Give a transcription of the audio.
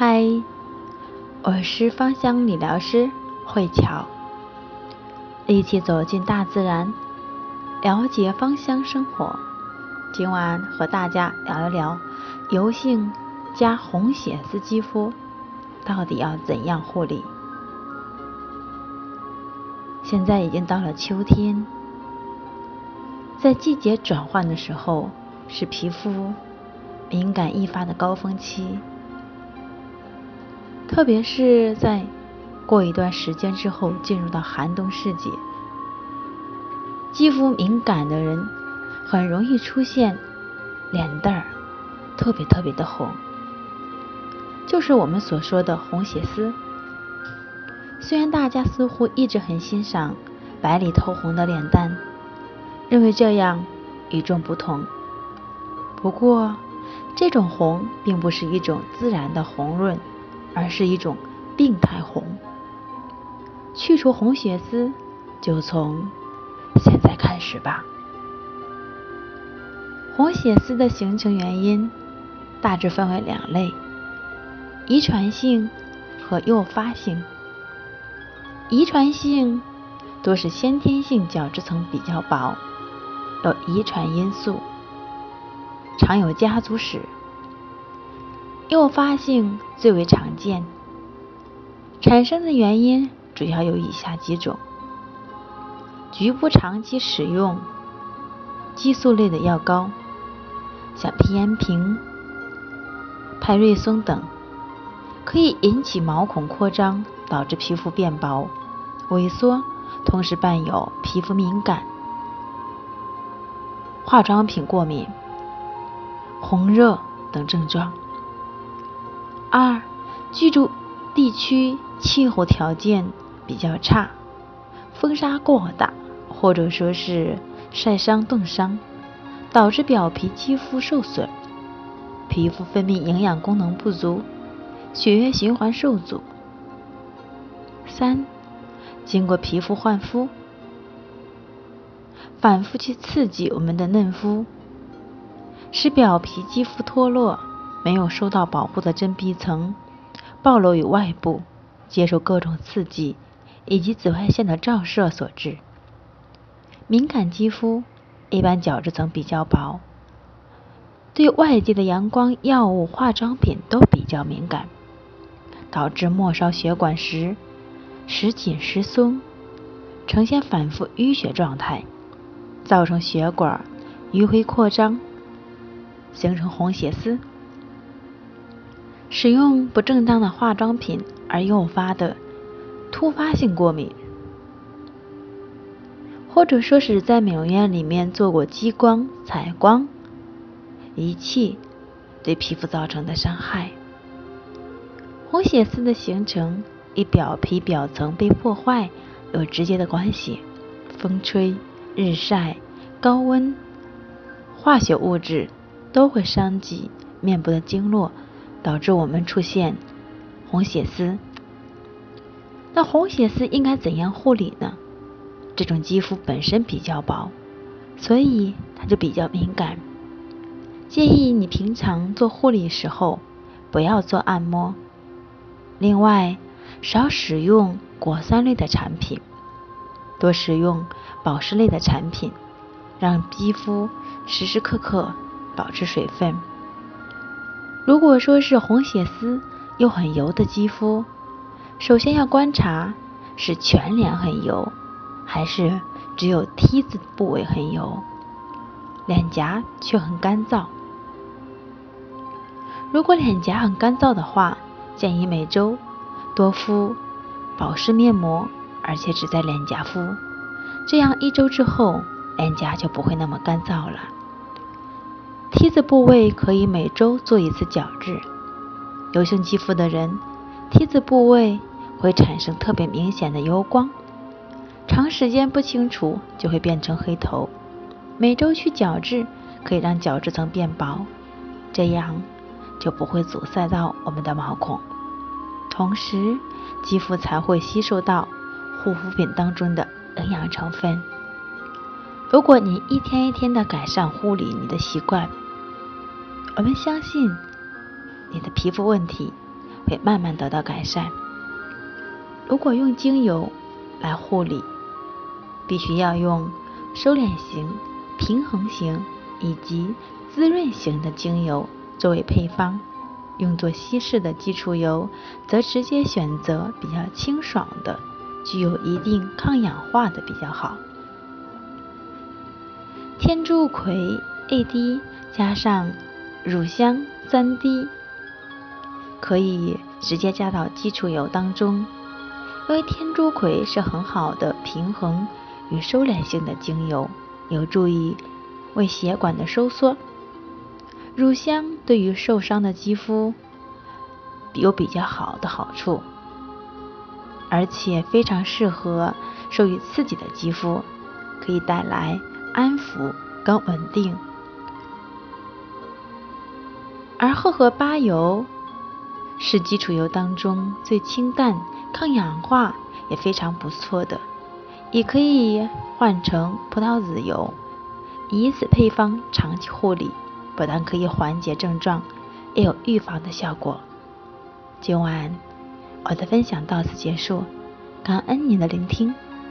嗨，我是芳香理疗师慧乔，一起走进大自然，了解芳香生活。今晚和大家聊一聊油性加红血丝肌肤到底要怎样护理。现在已经到了秋天，在季节转换的时候，是皮肤敏感易发的高峰期。特别是在过一段时间之后，进入到寒冬时节，肌肤敏感的人很容易出现脸蛋儿特别特别的红，就是我们所说的红血丝。虽然大家似乎一直很欣赏白里透红的脸蛋，认为这样与众不同，不过这种红并不是一种自然的红润。而是一种病态红。去除红血丝，就从现在开始吧。红血丝的形成原因大致分为两类：遗传性和诱发性。遗传性多是先天性角质层比较薄，有遗传因素，常有家族史。诱发性最为常见，产生的原因主要有以下几种：局部长期使用激素类的药膏，像皮炎平、派瑞松等，可以引起毛孔扩张，导致皮肤变薄、萎缩，同时伴有皮肤敏感、化妆品过敏、红热等症状。二，居住地区气候条件比较差，风沙过大，或者说是晒伤、冻伤，导致表皮肌肤受损，皮肤分泌营养功能不足，血液循环受阻。三，经过皮肤换肤，反复去刺激我们的嫩肤，使表皮肌肤脱落。没有受到保护的真皮层暴露于外部，接受各种刺激以及紫外线的照射所致。敏感肌肤一般角质层比较薄，对外界的阳光、药物、化妆品都比较敏感，导致末梢血管时时紧时松，呈现反复淤血状态，造成血管迂回扩张，形成红血丝。使用不正当的化妆品而诱发的突发性过敏，或者说是在美容院里面做过激光、采光仪器对皮肤造成的伤害。红血丝的形成与表皮表层被破坏有直接的关系，风吹、日晒、高温、化学物质都会伤及面部的经络。导致我们出现红血丝。那红血丝应该怎样护理呢？这种肌肤本身比较薄，所以它就比较敏感。建议你平常做护理时候不要做按摩。另外，少使用果酸类的产品，多使用保湿类的产品，让肌肤时时刻刻保持水分。如果说是红血丝又很油的肌肤，首先要观察是全脸很油，还是只有 T 字部位很油，脸颊却很干燥。如果脸颊很干燥的话，建议每周多敷保湿面膜，而且只在脸颊敷，这样一周之后脸颊就不会那么干燥了。T 字部位可以每周做一次角质。油性肌肤的人，T 字部位会产生特别明显的油光，长时间不清除就会变成黑头。每周去角质可以让角质层变薄，这样就不会阻塞到我们的毛孔，同时肌肤才会吸收到护肤品当中的营养成分。如果你一天一天的改善护理你的习惯，我们相信你的皮肤问题会慢慢得到改善。如果用精油来护理，必须要用收敛型、平衡型以及滋润型的精油作为配方。用作稀释的基础油，则直接选择比较清爽的、具有一定抗氧化的比较好。天竺葵 A D 加上乳香三滴，可以直接加到基础油当中。因为天竺葵是很好的平衡与收敛性的精油，有助于为血管的收缩。乳香对于受伤的肌肤有比较好的好处，而且非常适合受于刺激的肌肤，可以带来安抚跟稳定。而荷荷巴油是基础油当中最清淡。抗氧化也非常不错的，也可以换成葡萄籽油，以此配方长期护理，不但可以缓解症状，也有预防的效果。今晚我的分享到此结束，感恩您的聆听。